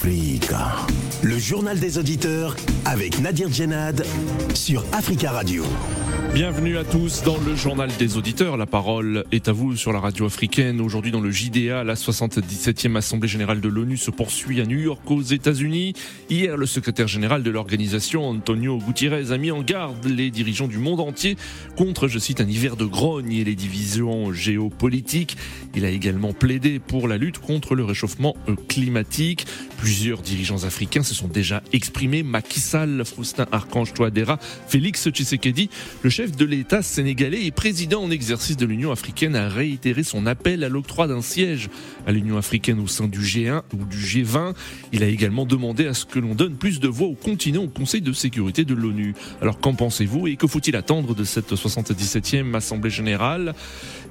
Africa. Le journal des auditeurs avec Nadir Djenad sur Africa Radio. Bienvenue à tous dans le journal des auditeurs. La parole est à vous sur la radio africaine. Aujourd'hui dans le JDA, la 77e Assemblée générale de l'ONU se poursuit à New York aux États-Unis. Hier, le secrétaire général de l'organisation, Antonio Gutiérrez, a mis en garde les dirigeants du monde entier contre, je cite, un hiver de grogne et les divisions géopolitiques. Il a également plaidé pour la lutte contre le réchauffement climatique. Plusieurs dirigeants africains se sont déjà exprimés. Macky Sall, Faustin Archange Touadéra, Félix Tshisekedi, le chef de l'État sénégalais et président en exercice de l'Union africaine a réitéré son appel à l'octroi d'un siège à l'Union africaine au sein du G1 ou du G20. Il a également demandé à ce que l'on donne plus de voix au continent au Conseil de sécurité de l'ONU. Alors qu'en pensez-vous et que faut-il attendre de cette 77e Assemblée générale?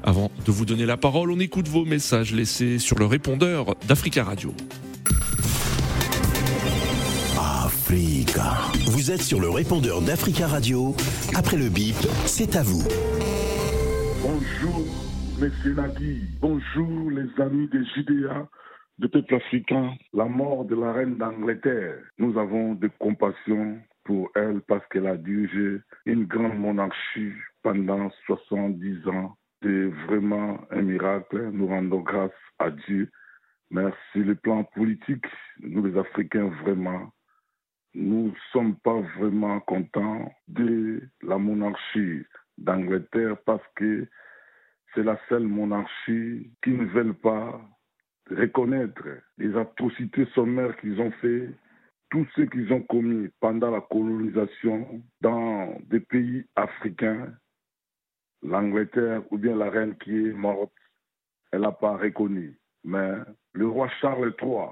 Avant de vous donner la parole, on écoute vos messages laissés sur le répondeur d'Africa Radio. Vous êtes sur le répondeur d'Africa Radio. Après le bip, c'est à vous. Bonjour, messieurs Nadi. Bonjour, les amis des JDA de peuple africain. La mort de la reine d'Angleterre. Nous avons de compassion pour elle parce qu'elle a dirigé une grande monarchie pendant 70 ans. C'est vraiment un miracle. Nous rendons grâce à Dieu. Merci. Le plan politique, nous les Africains, vraiment, nous ne sommes pas vraiment contents de la monarchie d'Angleterre parce que c'est la seule monarchie qui ne veut pas reconnaître les atrocités sommaires qu'ils ont fait, tout ce qu'ils ont commis pendant la colonisation dans des pays africains. L'Angleterre ou bien la reine qui est morte, elle n'a pas reconnu. Mais le roi Charles III,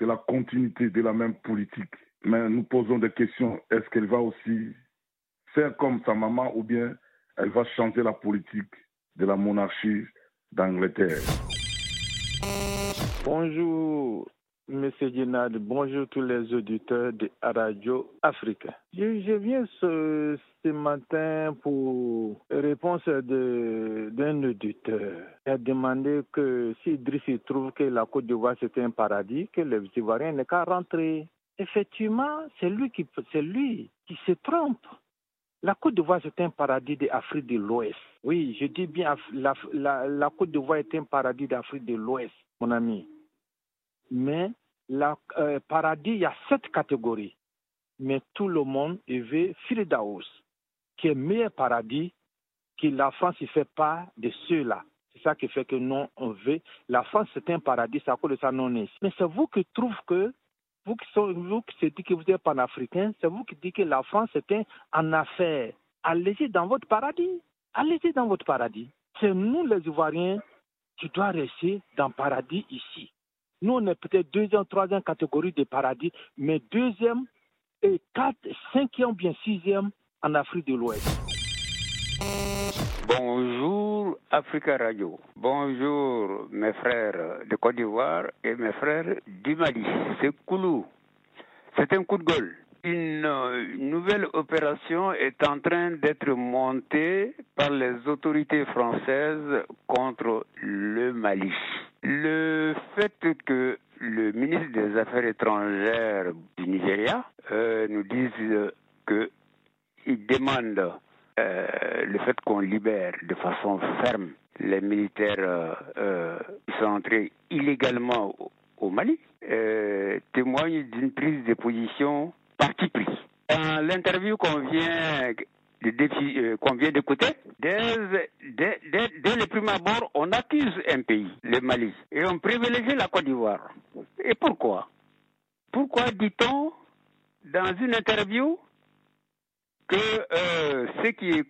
c'est la continuité de la même politique. Mais nous posons des questions. Est-ce qu'elle va aussi faire comme sa maman ou bien elle va changer la politique de la monarchie d'Angleterre? Bonjour, Monsieur Guinard. Bonjour tous les auditeurs de Radio Afrique. Je, je viens ce, matin pour réponse d'un auditeur. Il a demandé que si Idriss trouve que la Côte d'Ivoire c'est un paradis, que les Ivoiriens n'aient qu'à rentrer. Effectivement, c'est lui qui, lui qui se trompe. La Côte d'Ivoire, c'est un paradis d'Afrique de l'Ouest. Oui, je dis bien, la, la, Côte d'Ivoire est un paradis d'Afrique de l'Ouest, mon ami. Mais le euh, paradis, il y a sept catégories. Mais tout le monde veut Firdaus, qui est meilleur paradis, que la France ne fait pas de ceux-là. C'est ça qui fait que nous, on veut. La France, c'est un paradis, c'est à cause de ça non est. Mais c'est vous qui trouvez que vous qui, sont, vous qui dites que vous êtes panafricain, c'est vous qui dites que la France est en affaire. Allez-y dans votre paradis. Allez-y dans votre paradis. C'est nous, les Ivoiriens, qui doivent rester dans le paradis ici. Nous, on est peut-être deuxième, troisième catégorie de paradis, mais deuxième et quatre, cinquième, bien sixième en Afrique de l'Ouest. Bonjour Africa Radio. Bonjour mes frères de Côte d'Ivoire et mes frères du Mali. C'est Koulou. C'est un coup de gueule. Une, une nouvelle opération est en train d'être montée par les autorités françaises contre le Mali. Le fait que le ministre des Affaires étrangères du Nigeria euh, nous dise qu'il demande euh, le fait qu'on libère de façon ferme les militaires euh, euh, qui sont entrés illégalement au, Mali témoigne d'une prise de position parti. Dans l'interview qu'on vient qu'on vient d'écouter, dès, dès, dès, dès, le premier abord, on accuse un pays, le Mali, et on privilégie la Côte d'Ivoire. Et pourquoi? Pourquoi dit-on dans une interview que euh, ce, qui est,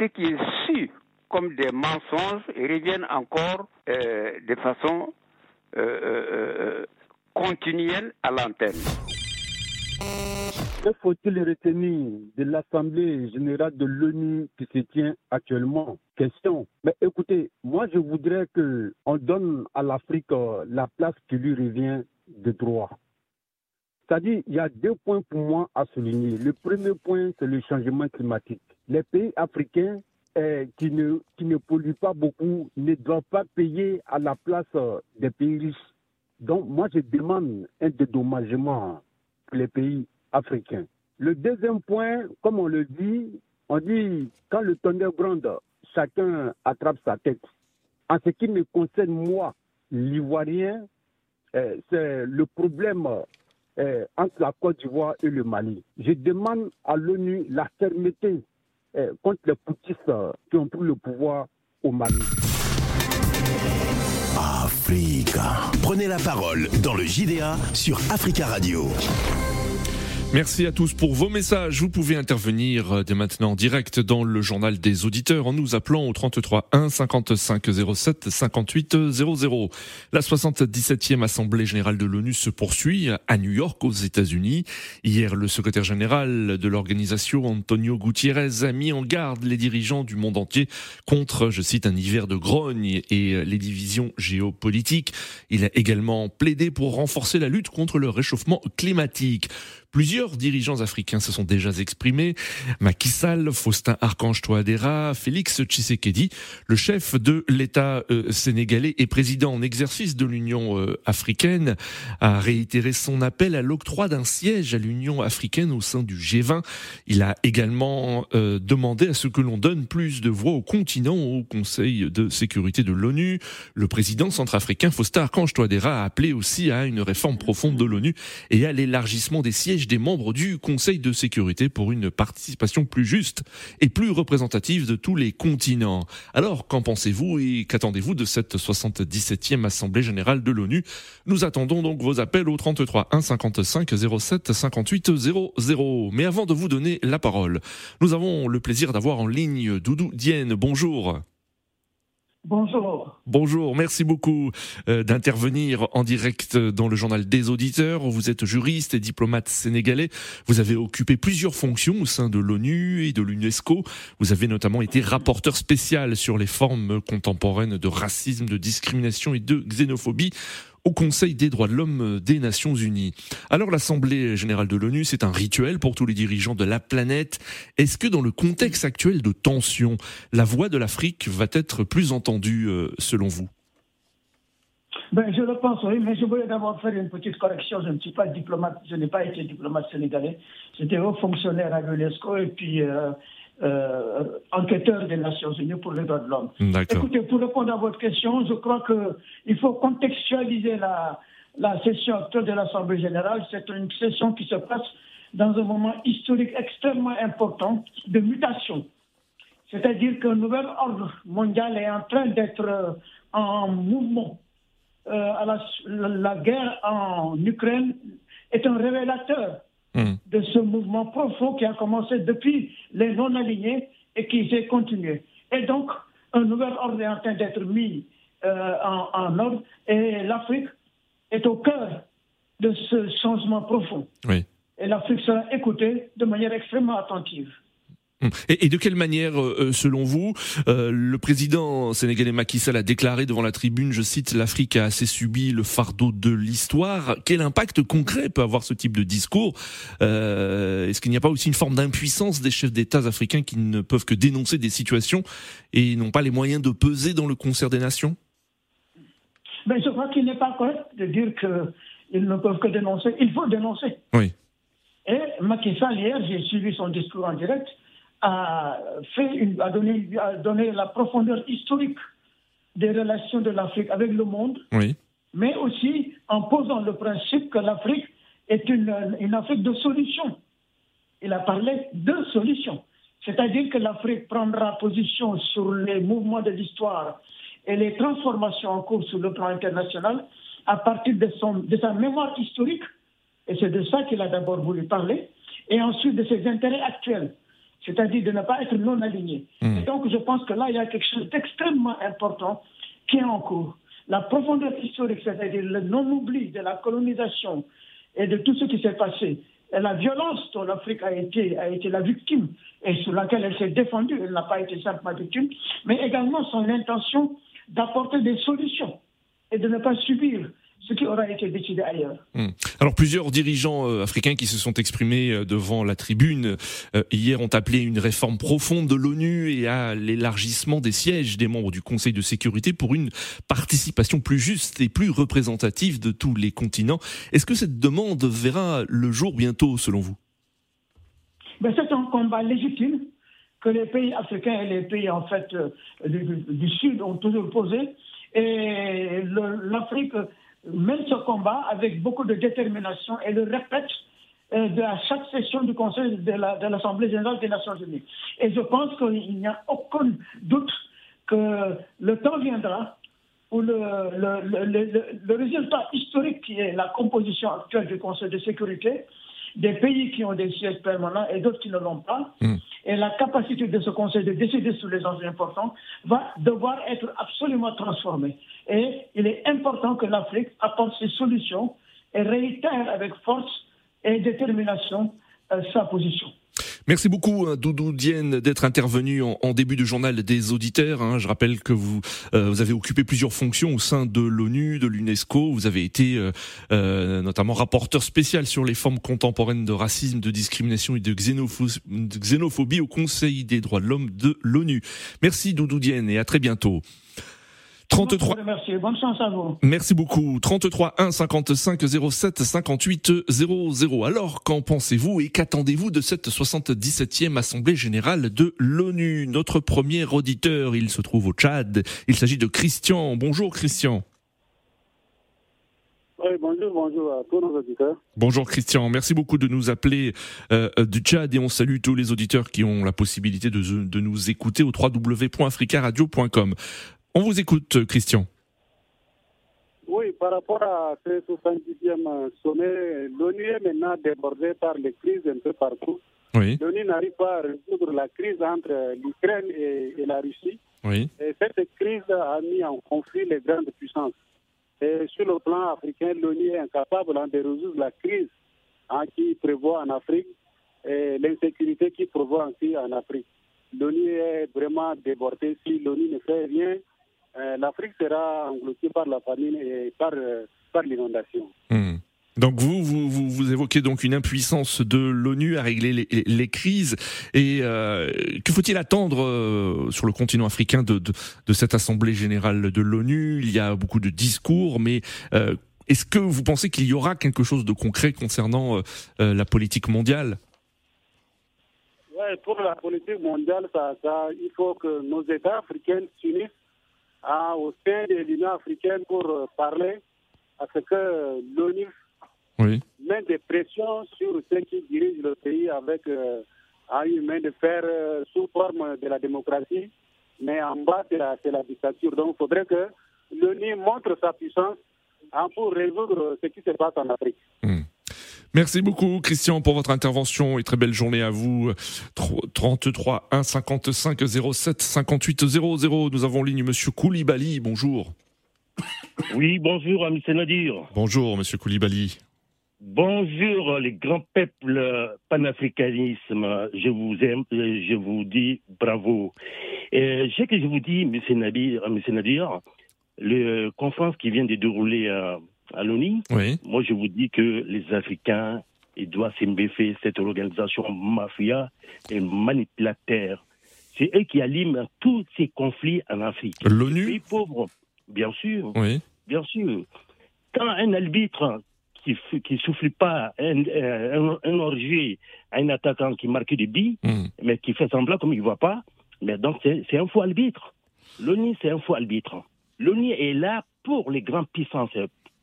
ce qui est su comme des mensonges reviennent encore euh, de façon euh, continuelle à l'antenne. Que faut-il retenir de l'Assemblée générale de l'ONU qui se tient actuellement? Question. Mais écoutez, moi je voudrais qu'on donne à l'Afrique la place qui lui revient de droit. C'est-à-dire, il y a deux points pour moi à souligner. Le premier point, c'est le changement climatique. Les pays africains eh, qui, ne, qui polluent pas beaucoup ne doivent pas payer à la place des pays riches Donc, moi, je demande un dédommagement pour les pays africains. Le deuxième point, comme on le dit, on dit quand le tonnerre gronde, chacun attrape sa tête. En ce qui me concerne, moi, l'Ivoirien, euh, c'est le problème euh, entre la Côte d'Ivoire et le Mali. Je demande à l'ONU la fermeté euh, contre les poutistes qui ont pris le pouvoir au Mali. Africa. Prenez la parole dans le JDA sur Africa Radio. Merci à tous pour vos messages. Vous pouvez intervenir euh, dès maintenant en direct dans le journal des auditeurs en nous appelant au 33 1 55 07 58 00. La 77e Assemblée générale de l'ONU se poursuit à New York aux États-Unis. Hier, le secrétaire général de l'organisation Antonio Gutiérrez a mis en garde les dirigeants du monde entier contre, je cite, un hiver de grogne et les divisions géopolitiques. Il a également plaidé pour renforcer la lutte contre le réchauffement climatique. Plusieurs dirigeants africains se sont déjà exprimés. Macky Sall, Faustin Archange Touadéra, Félix Tshisekedi, le chef de l'État euh, sénégalais et président en exercice de l'Union euh, africaine, a réitéré son appel à l'octroi d'un siège à l'Union africaine au sein du G20. Il a également euh, demandé à ce que l'on donne plus de voix au continent au Conseil de sécurité de l'ONU. Le président centrafricain Faustin Archange Touadéra a appelé aussi à une réforme profonde de l'ONU et à l'élargissement des sièges des membres du Conseil de sécurité pour une participation plus juste et plus représentative de tous les continents. Alors, qu'en pensez-vous et qu'attendez-vous de cette 77e Assemblée générale de l'ONU? Nous attendons donc vos appels au 33 1 55 07 58 00. Mais avant de vous donner la parole, nous avons le plaisir d'avoir en ligne Doudou Dienne. Bonjour. Bonjour. Bonjour, merci beaucoup euh, d'intervenir en direct dans le journal des auditeurs. Vous êtes juriste et diplomate sénégalais. Vous avez occupé plusieurs fonctions au sein de l'ONU et de l'UNESCO. Vous avez notamment été rapporteur spécial sur les formes contemporaines de racisme, de discrimination et de xénophobie au Conseil des droits de l'homme des Nations Unies. Alors l'Assemblée générale de l'ONU, c'est un rituel pour tous les dirigeants de la planète. Est-ce que dans le contexte actuel de tension, la voix de l'Afrique va être plus entendue euh, selon vous? Ben, je le pense, oui, mais je voulais d'abord faire une petite correction. Je ne suis pas diplomate, je n'ai pas été diplomate sénégalais. J'étais haut fonctionnaire à l'UNESCO et puis euh, euh, enquêteur des Nations Unies pour les droits de l'homme. Écoutez, pour répondre à votre question, je crois qu'il faut contextualiser la, la session actuelle de l'Assemblée générale. C'est une session qui se passe dans un moment historique extrêmement important de mutation. C'est-à-dire qu'un nouvel ordre mondial est en train d'être en mouvement. Euh, à la, la, guerre en Ukraine est un révélateur Hmm. de ce mouvement profond qui a commencé depuis les non-alignés et qui s'est continué. Et donc, un nouvel ordre est en train d'être mis euh, en, en, ordre et l'Afrique est au cœur de ce changement profond. Oui. Et l'Afrique sera écoutée de manière extrêmement attentive. Hum. Et, de quelle manière, euh, euh, selon vous, euh, le président sénégalais Macky Sall a déclaré devant la tribune, je cite, l'Afrique a assez subi le fardeau de l'histoire. Quel impact concret peut avoir ce type de discours Est-ce qu'il n'y a pas aussi une forme d'impuissance des chefs d'État africains qui ne peuvent que dénoncer des situations et n'ont pas les moyens de peser dans le concert des nations? Ben, Je crois qu'il n'est pas correct de dire qu'ils ne peuvent que dénoncer. Il faut dénoncer. Oui. Et Macky Sall, hier, j'ai suivi son discours en direct a, fait a, donné, a donné la profondeur historique des relations de l'Afrique avec le monde, oui. mais aussi en posant le principe que l'Afrique est une, une Afrique de solutions. Il a parlé de solutions. C'est-à-dire que l'Afrique prendra position sur les mouvements de l'histoire et les transformations en cours sur le plan international à partir de, son, de sa mémoire historique, et c'est de ça qu'il a d'abord voulu parler, et ensuite de ses intérêts actuels c'est-à-dire de ne pas être non aligné. Hmm. Et donc, je pense que là, il y a quelque chose d'extrêmement important qui est en cours. La profondeur historique, c'est-à-dire le non-oubli de la colonisation et de tout ce qui s'est passé, et la violence dont l'Afrique a été, a été la victime et sur laquelle elle s'est défendue, elle n'a pas été simplement victime, mais également son intention d'apporter des solutions et de ne pas subir ce qui aura été décidé ailleurs. Hmm. Alors plusieurs dirigeants euh, africains qui se sont exprimés euh, devant la tribune euh, hier ont appelé une réforme profonde de l'ONU et à l'élargissement des sièges des membres du Conseil de sécurité pour une participation plus juste et plus représentative de tous les continents. Est-ce que cette demande verra le jour bientôt selon vous? Ben, C'est un combat légitime que les pays africains et les pays en fait du, du Sud ont toujours posé. Et l'Afrique mène ce combat avec beaucoup de détermination et le répète euh, de à chaque session du Conseil de l'Assemblée générale des Nations unies. Et je pense qu'il n'y a aucun doute que le temps viendra où le, le, résultat historique qui est la composition actuelle du Conseil de sécurité, des pays qui ont des sièges permanents et d'autres qui ne l'ont pas, hmm. Et la capacité de ce Conseil de décider sur les enjeux importants va devoir être absolument transformée. Et il est important que l'Afrique apporte ses solutions et réitère avec force et détermination euh, sa position. Merci beaucoup hein, Doudou Dienne d'être intervenu en, début de journal des auditeurs. Hein. Je rappelle que vous, euh, vous avez occupé plusieurs fonctions au sein de l'ONU, de l'UNESCO. Vous avez été euh, euh, notamment rapporteur spécial sur les formes contemporaines de racisme, de discrimination et de xénophobie, de xénophobie au Conseil des droits de l'homme de l'ONU. Merci Doudou Dienne et à très bientôt. 33. Merci. Bonne chance à vous. Merci beaucoup. 33 1 55 07 58 00. Alors, qu'en pensez-vous et qu'attendez-vous de cette 77e Assemblée Générale de l'ONU? Notre premier auditeur, il se trouve au Tchad. Il s'agit de Christian. Bonjour Christian. Oui, bonjour, bonjour à tous nos auditeurs. Bonjour Christian, merci beaucoup de nous appeler euh, du Tchad et on salue tous les auditeurs qui ont la possibilité de, de nous écouter au www.africaradio.com. On vous écoute, Christian. Oui, par rapport à ce 70e sommet, l'ONU est maintenant débordée par les crises un peu partout. Oui. L'ONU n'arrive pas à résoudre la crise entre l'Ukraine et, la Russie. Oui. Et cette crise a mis en conflit les grandes puissances. Et sur le plan africain, l'ONU est incapable hein, de résoudre la crise hein, qui prévoit en Afrique et l'insécurité qui prévoit aussi en Afrique. L'ONU est vraiment débordée. Si l'ONU ne fait rien, euh, l'Afrique sera engloutie par la famine et par, euh, par l'inondation. Hmm. Donc vous, vous, vous, évoquez donc une impuissance de l'ONU à régler les, les crises. Et euh, que faut-il attendre sur le continent africain de, de, de cette Assemblée générale de l'ONU? Il y a beaucoup de discours, mais est-ce que vous pensez qu'il y aura quelque chose de concret concernant la politique mondiale? Ouais, pour la politique mondiale, ça, ça, il faut que nos États africains s'unissent au sein de l'Union africaine pour euh, parler à ce que l'ONU oui. met des pressions sur ceux qui dirigent le pays avec euh, une main de fer euh, sous forme de la démocratie, mais en bas c'est la, la, dictature. Donc il faudrait que l'ONU montre sa puissance hein, pour résoudre ce qui se passe en Afrique. Hmm. Merci beaucoup Christian pour votre intervention et très belle journée à vous. 33 1 55 07 58 00. Nous avons en ligne Monsieur Koulibaly. Bonjour. Oui, bonjour M. Nadir. Bonjour Monsieur Koulibaly. Bonjour les grands peuples panafricanisme. Je vous aime, je vous dis bravo. Et ce que je vous dis, M. Nadir, M. Nadir, la conférence qui vient de dérouler à à l'ONU. Moi, je vous dis que les Africains, ils doivent s'embêfer cette organisation mafia et manipulateur. C'est eux qui aliment tous ces conflits en Afrique. L'ONU Les pauvres, bien sûr. Oui. Bien sûr. Quand un arbitre qui ne souffle pas un, un, orgie à un attaquant qui marque des billes, hmm. mais qui fait semblant comme il ne voit pas, mais donc c'est un faux arbitre. L'ONU, c'est un faux arbitre. L'ONU est là pour les grandes puissances,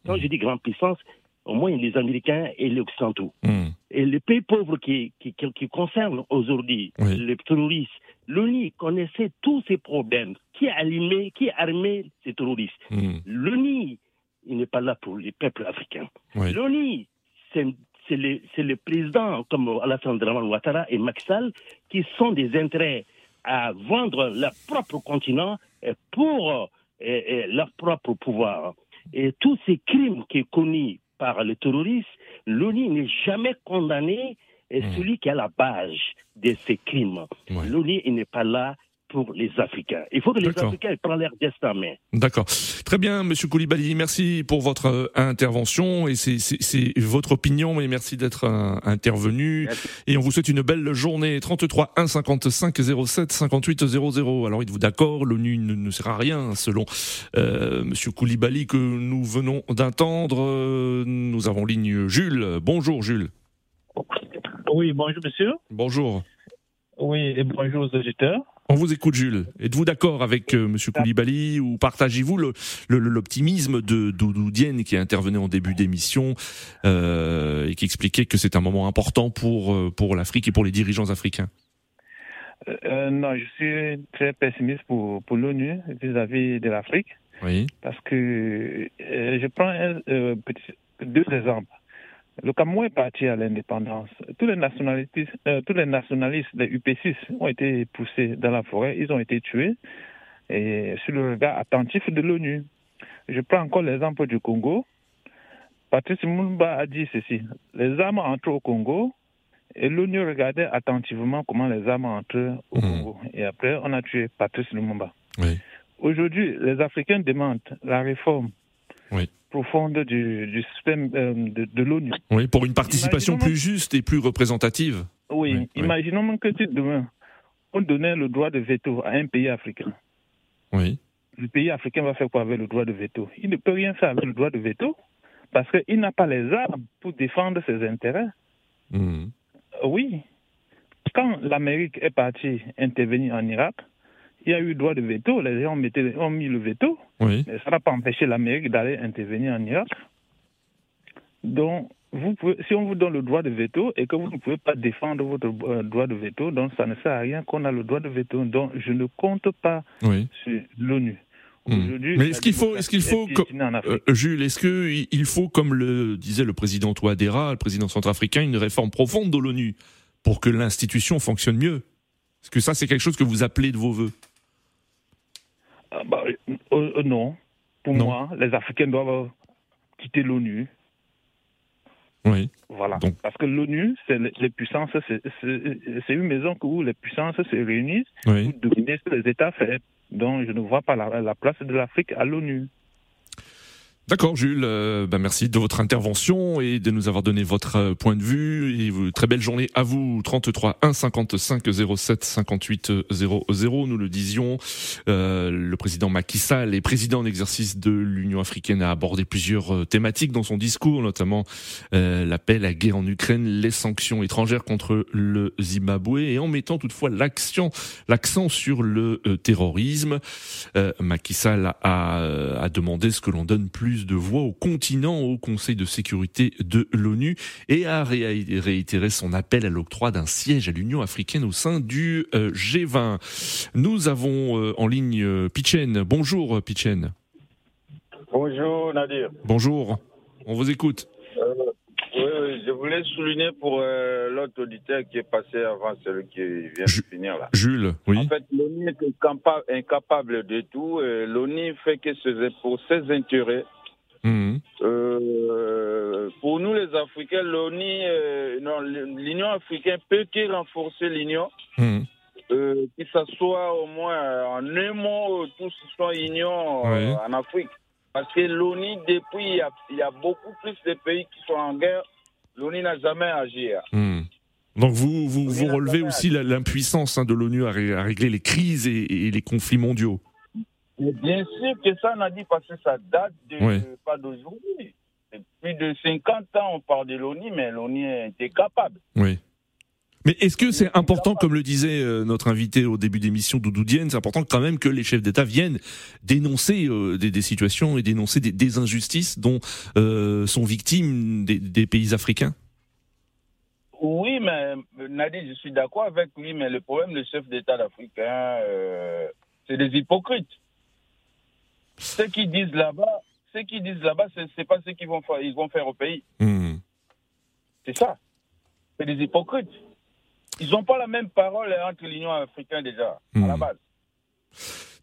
quand je dis grande puissance, au moins les Américains et les Occidentaux. Hmm. Et les pays pauvres qui, qui, qui, concernent aujourd'hui les terroristes, l'ONU connaissait tous ces problèmes. Qui a allumé, qui a armé ces terroristes mmh. L'ONU, il n'est pas là pour les peuples africains. L'ONU, c'est les, les, présidents comme Alassane Draman Ouattara et Macky qui sont des intérêts à vendre leur propre continent pour leur propre pouvoir. Et tous ces crimes qui sont commis par les terroristes, l'ONU n'est jamais condamné et hmm. celui qui est à la base de ces crimes. L'ONU n'est pas là pour les Africains. Il faut que les Africains prennent leur destin en main. D'accord. Très bien, Monsieur Koulibaly, merci pour votre euh, intervention et c'est votre opinion et merci d'être euh, intervenu. Et on vous souhaite une belle journée. 33 1 55 07 58 00. Alors êtes-vous d'accord? L'ONU ne, sert à rien selon euh, Monsieur Koulibaly que nous venons d'entendre. Euh, nous avons ligne Jules. Bonjour Jules. Oui, bonjour monsieur. Bonjour. Oui, et bonjour aux auditeurs. On vous écoute, Jules. Êtes-vous d'accord avec euh, M. Koulibaly ou partagez-vous l'optimisme de Doudou Diène qui intervenait en début d'émission euh, et qui expliquait que c'est un moment important pour, euh, pour l'Afrique et pour les dirigeants africains? Non, je suis très pessimiste pour, pour l'ONU vis-à-vis de l'Afrique. Oui. Parce que je prends deux exemples. Le Cameroun est parti à l'indépendance. Tous les nationalistes, euh, tous les nationalistes des UP6 ont été poussés dans la forêt, ils ont été tués et sur le regard attentif de l'ONU. Je prends encore l'exemple du Congo. Patrice Mumba a dit ceci les armes entrent au Congo et l'ONU regardait attentivement comment les armes entrent au mmh. Congo. Et après, on a tué Patrice Lumumba. Aujourd'hui, les Africains demandent la réforme oui profonde du, système euh, de, l'ONU. Oui, pour une participation plus juste et plus représentative. Oui, imaginons que demain, on donnait le droit de veto à un pays africain. Oui. Le pays africain va faire quoi avec le droit de veto? Il ne peut rien faire avec le droit de veto parce qu'il n'a pas les armes pour défendre ses intérêts. Hmm. Oui. Quand l'Amérique est partie intervenir en Irak, il y a eu droit de veto, les gens ont mis le veto, mais ça n'a pas empêché l'Amérique d'aller intervenir en Irak. Donc, vous pouvez, si on vous donne le droit de veto et que vous ne pouvez pas défendre votre euh, droit de veto, donc ça ne sert à rien qu'on a le droit de veto. Donc, je ne compte pas sur l'ONU. Hmm. Mais est-ce qu'il faut, est-ce qu'il faut, euh, Jules, est-ce qu'il faut, comme le disait le président Touadéra, le président centrafricain, une réforme profonde de l'ONU pour que l'institution fonctionne mieux? Est-ce que ça, c'est quelque chose que vous appelez de vos voeux? Bah, euh, euh, non. Pour moi, les Africains doivent quitter l'ONU. Oui. Voilà. Parce que l'ONU, c'est les, puissances, c'est une maison où les puissances se réunissent pour dominer les États faibles. Donc, je ne vois pas la place de l'Afrique à l'ONU. D'accord, Jules. Euh, bah, merci de votre intervention et de nous avoir donné votre euh, point de vue. Et vous, très belle journée à vous. 33 1 55 07 58 00. Nous le disions. Euh, le président Macky Sall et président en exercice de l'Union africaine a abordé plusieurs euh, thématiques dans son discours, notamment l'appel à guerre en Ukraine, les sanctions étrangères contre le Zimbabwe et en mettant toutefois l'accent, l'accent sur le terrorisme. Macky Sall a, a demandé ce que l'on donne plus de voix au continent au Conseil de sécurité de l'ONU et a réitéré son appel à l'octroi d'un siège à l'Union africaine au sein du euh, G20. Nous avons euh, en ligne euh, Pichen. Bonjour Pichen. Bonjour Nadir. Bonjour. On vous écoute. oui, je voulais souligner pour l'autre auditeur qui est passé avant celui qui vient de finir là. Jules, oui. En fait, l'ONU est incapable de tout. L'ONU fait que pour ses intérêts Mhm. Euh, pour nous, les Africains, l'ONU, euh, non, l'Union africaine peut qu'il renforcer l'Union, mhm. euh, que ce soit au moins en un mot, tous soit Union en Afrique. Parce que l'ONU, depuis, il y, a, beaucoup plus de pays qui sont en guerre. L'ONU n'a jamais agi. Mhm. Donc vous, vous, vous relevez aussi l'impuissance hein, de l'ONU à, régler les crises et les conflits mondiaux bien sûr que ça, on a dit parce que ça date de, pas d'aujourd'hui. Plus de 50 ans, on parle de l'ONU, mais l'ONU était capable. Oui. Mais est-ce que c'est important, comme le disait euh, notre invité au début d'émission, Doudou Dienne, c'est important quand même que les chefs d'État viennent dénoncer euh, des, situations et dénoncer des, injustices dont euh, sont victimes des, pays africains? Oui, mais Nadine, je suis d'accord avec lui, mais le problème des chefs d'État africains, c'est des hypocrites. Ce qu'ils disent là-bas, ce qu'ils disent là-bas, c'est pas ce qu'ils vont faire, ils vont faire au pays. Hmm. C'est ça. C'est des hypocrites. Ils n'ont pas la même parole entre l'Union africaine déjà, à la hmm. base.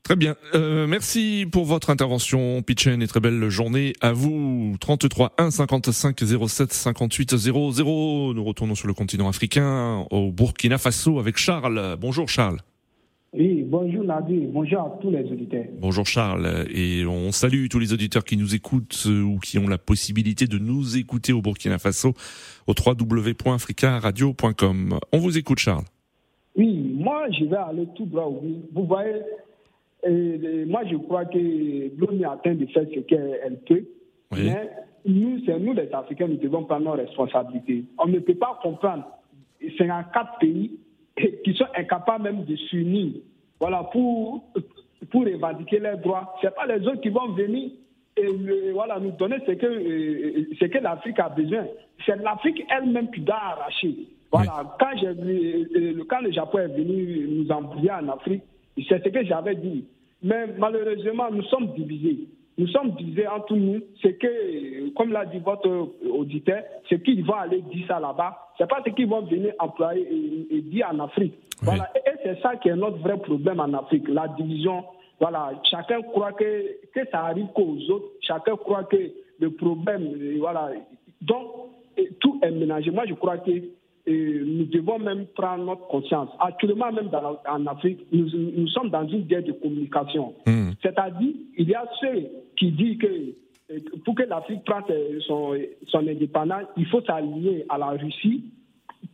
Très bien. Euh, merci pour votre intervention, Pitchen, et très belle journée à vous. 33 1 55 07 58 00. Nous retournons sur le continent africain, au Burkina Faso, avec Charles. Bonjour Charles. Oui, bonjour Nadir, bonjour à tous les auditeurs. Bonjour Charles, et on salue tous les auditeurs qui nous écoutent euh, ou qui ont la possibilité de nous écouter au Burkina Faso au www.africaradio.com. On vous écoute Charles. Oui, moi je vais aller tout droit au but. Vous voyez, moi je crois que l'ONU atteint de faire ce qu'elle peut, mais nous, c'est nous les Africains, nous devons prendre nos responsabilités. On ne peut pas comprendre 54 pays qui sont incapables même de s'unir voilà, pour, pour revendiquer leurs droits. Ce pas les autres qui vont venir et voilà, nous donner ce que, euh, ce que l'Afrique a besoin. C'est l'Afrique elle-même qui doit arracher. Voilà, quand, euh, quand le Japon est venu nous embrouiller en Afrique, c'est ce que j'avais dit. Mais malheureusement, nous sommes divisés nous sommes divisés entre nous. C'est que, comme l'a dit votre auditeur, c'est qu'ils vont aller dire ça là-bas. C'est pas ce qu'ils vont venir employer et, dire en Afrique. Voilà. Et, c'est ça qui est notre vrai problème en Afrique, la division. Voilà. Chacun croit que, que ça arrive qu'aux autres. Chacun croit que le problème, voilà. Donc, tout est ménagé. Moi, je crois que nous devons même prendre notre conscience. Actuellement, même en Afrique, nous, sommes dans une guerre de communication. Hmm. C'est-à-dire, il y a ceux qui disent que euh, pour que l'Afrique prenne son, son indépendance, il faut s'allier à la Russie,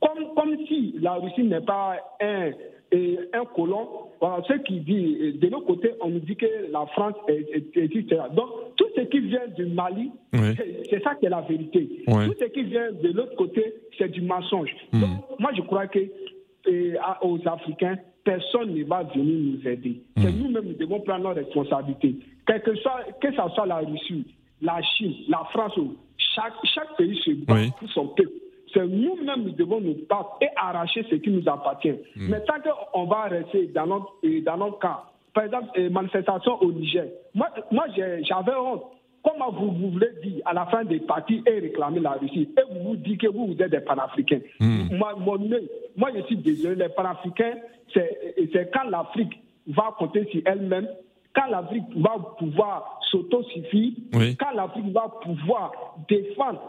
comme, comme si la Russie n'est pas un, un colon. Voilà, ce qui dit, de l'autre côté, on nous dit que la France existe. Donc, tout ce qui vient du Mali, c'est ça qui est la vérité. Tout ce qui vient de l'autre côté, c'est du mensonge. Hmm. Donc, moi, je crois que aux Africains, personne ne va venir nous aider. Hmm. C'est nous-mêmes qui devons prendre nos responsabilités. Quel que, soit, que ce soit la Russie, la Chine, la France, chaque, chaque pays se bat pour son peuple c'est nous-mêmes nous devons nous battre et arracher ce qui nous appartient. Hmm. Mais tant qu'on va rester dans notre, euh, dans notre cas, par exemple, euh, manifestations au Niger, moi, moi j'avais honte. Comment vous, vous, voulez dire à la fin des partis et réclamer la Russie et vous vous dites que vous, vous êtes des panafricains hmm. moi, moi, je suis désolé, les panafricains, c'est quand l'Afrique va compter sur elle-même quand l'Afrique va pouvoir s'autosuffire, quand l'Afrique va pouvoir défendre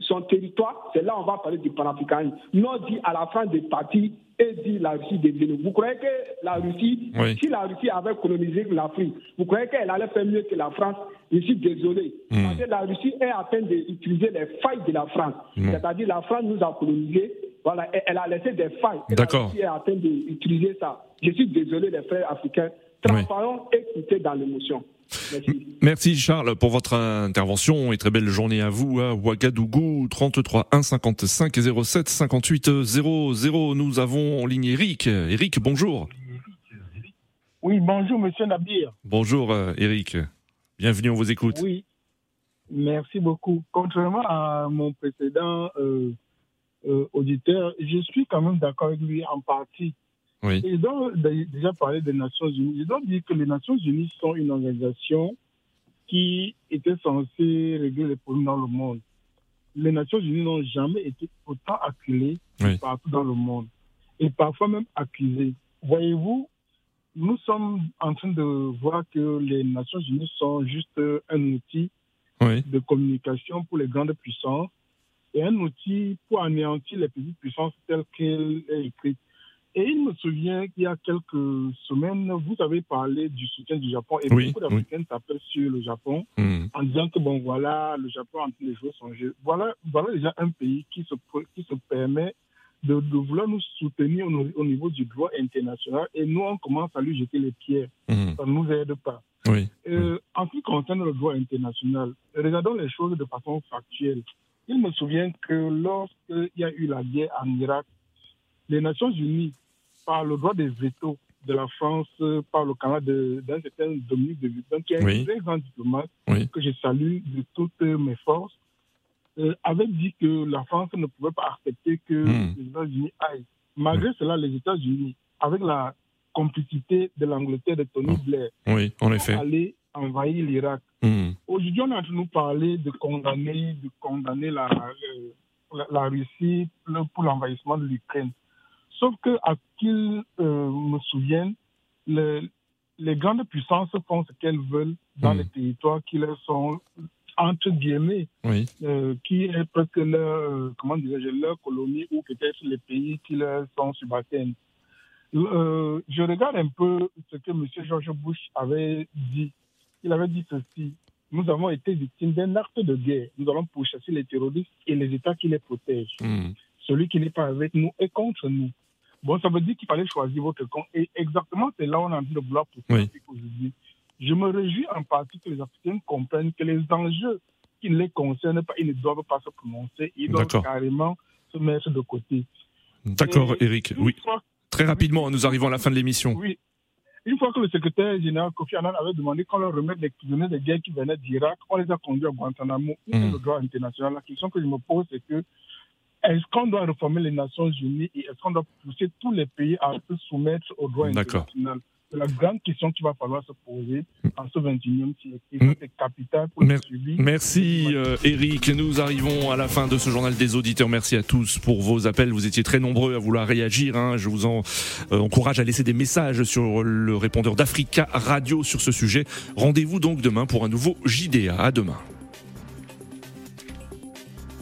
son territoire, c'est là qu'on va parler du panafricanisme. Non dit à la fin des partis et dit la Russie devenue. Vous croyez que la Russie, si la Russie avait colonisé l'Afrique, vous croyez qu'elle allait faire mieux que la France? Je suis désolé. Hmm. Parce que la Russie est en train d'utiliser les failles de la France. Hmm. C'est-à-dire la France nous a colonisé, voilà, elle a laissé des failles. D'accord. La Russie est en train d'utiliser ça. Je suis désolé, les frères africains transparent et dans l'émotion. Merci. Charles pour votre intervention et très belle journée à vous à Ouagadougou 33 1 55 07 58 00. Nous avons en ligne Eric. Eric, bonjour. Oui, bonjour Monsieur Nabir. Bonjour euh, Eric. Bienvenue, on vous écoute. Oui, merci beaucoup. Contrairement à mon précédent euh, euh, auditeur, je suis quand même d'accord avec lui en partie. Oui. Ils ont déjà parlé des Nations Unies. Ils ont dit que les Nations Unies sont une organisation qui était censée régler les problèmes dans le monde. Les Nations Unies n'ont jamais été autant acculées partout dans le monde et parfois même accusées. Voyez-vous, nous sommes en train de voir que les Nations Unies sont juste un outil de communication pour les grandes puissances et un outil pour anéantir les petites puissances telles qu'elles sont écrites. Et il me souvient qu'il y a quelques semaines, vous avez parlé du soutien du Japon et beaucoup d'Africains oui. sur le Japon hmm. en disant que bon voilà, le Japon en train de jouer son jeu. Voilà, voilà déjà un pays qui se, qui se permet de, de vouloir nous soutenir au, niveau du droit international et nous on commence à lui jeter les pierres. Hmm. Ça ne nous aide pas. Oui. Euh, en ce qui concerne le droit international, regardons les choses de façon factuelle. Il me souvient que lorsqu'il y a eu la guerre en Irak, les Nations Unies par le droit des veto de la France, par le Canada d'un certain Dominique de Villepin, qui est un très grand diplomate que je salue de toutes mes forces, euh, avait dit que la France ne pouvait pas accepter que hmm. les États-Unis aillent. Malgré hmm. cela, les États-Unis, avec la complicité de l'Angleterre de Tony oh. Blair, oui, en effet. aller envahir l'Irak. Hmm. Aujourd'hui, on de nous parler de condamner, de condamner la, la, la Russie pour l'envahissement de l'Ukraine. Sauf que, à qu'ils euh, me souviennent, les grandes puissances font ce qu'elles veulent dans hmm. les territoires qui leur sont entre guillemets, euh, qui est presque leur, euh, comment leur colonie ou peut-être les pays qui leur sont subalternes. Euh, je regarde un peu ce que M. George Bush avait dit. Il avait dit ceci. Nous avons été victimes d'un acte de guerre. Nous allons pourchasser les terroristes et les États qui les protègent. Hmm. Celui qui n'est pas avec nous est contre nous. Bon, ça veut dire qu'il fallait choisir votre camp. Et exactement, c'est là où on a envie de vouloir pousser oui. aujourd'hui. Je me réjouis en partie que les Africains comprennent que les enjeux qui ne les concernent pas, ils ne doivent pas se prononcer. Ils doivent carrément se mettre de côté. D'accord, Eric. Oui. Très rapidement, nous arrivons à la fin de l'émission. Oui. Une fois que le secrétaire général Kofi Annan avait demandé qu'on leur remette les prisonniers de guerre qui venaient d'Irak, on les a conduits à Guantanamo. Où est le droit international La question que je me pose, c'est que est-ce qu'on doit réformer les Nations Unies et est-ce qu'on doit pousser tous les pays à se soumettre au droit international? C'est la grande question qu'il va falloir se poser en ce 21e siècle. Mm. C'est capital pour le suivi. Merci euh, Eric. Nous arrivons à la fin de ce journal des auditeurs. Merci à tous pour vos appels. Vous étiez très nombreux à vouloir réagir. Hein. Je vous en euh, encourage à laisser des messages sur le répondeur d'Africa Radio sur ce sujet. Rendez-vous donc demain pour un nouveau JDA. À demain.